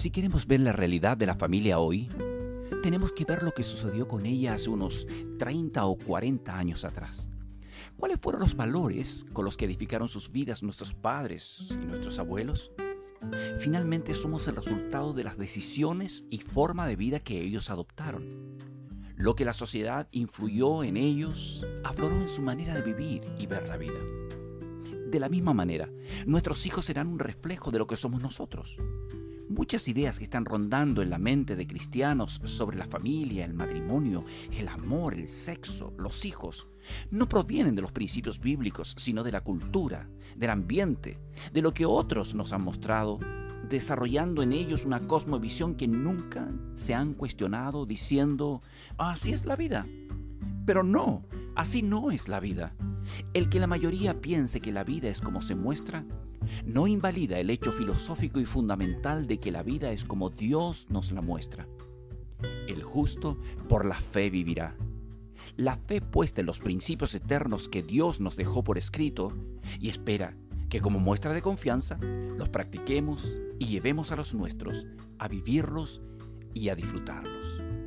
Si queremos ver la realidad de la familia hoy, tenemos que ver lo que sucedió con ella hace unos 30 o 40 años atrás. ¿Cuáles fueron los valores con los que edificaron sus vidas nuestros padres y nuestros abuelos? Finalmente somos el resultado de las decisiones y forma de vida que ellos adoptaron. Lo que la sociedad influyó en ellos afloró en su manera de vivir y ver la vida. De la misma manera, nuestros hijos serán un reflejo de lo que somos nosotros. Muchas ideas que están rondando en la mente de cristianos sobre la familia, el matrimonio, el amor, el sexo, los hijos, no provienen de los principios bíblicos, sino de la cultura, del ambiente, de lo que otros nos han mostrado, desarrollando en ellos una cosmovisión que nunca se han cuestionado diciendo, así es la vida. Pero no, así no es la vida. El que la mayoría piense que la vida es como se muestra, no invalida el hecho filosófico y fundamental de que la vida es como Dios nos la muestra. El justo por la fe vivirá. La fe puesta en los principios eternos que Dios nos dejó por escrito y espera que como muestra de confianza los practiquemos y llevemos a los nuestros a vivirlos y a disfrutarlos.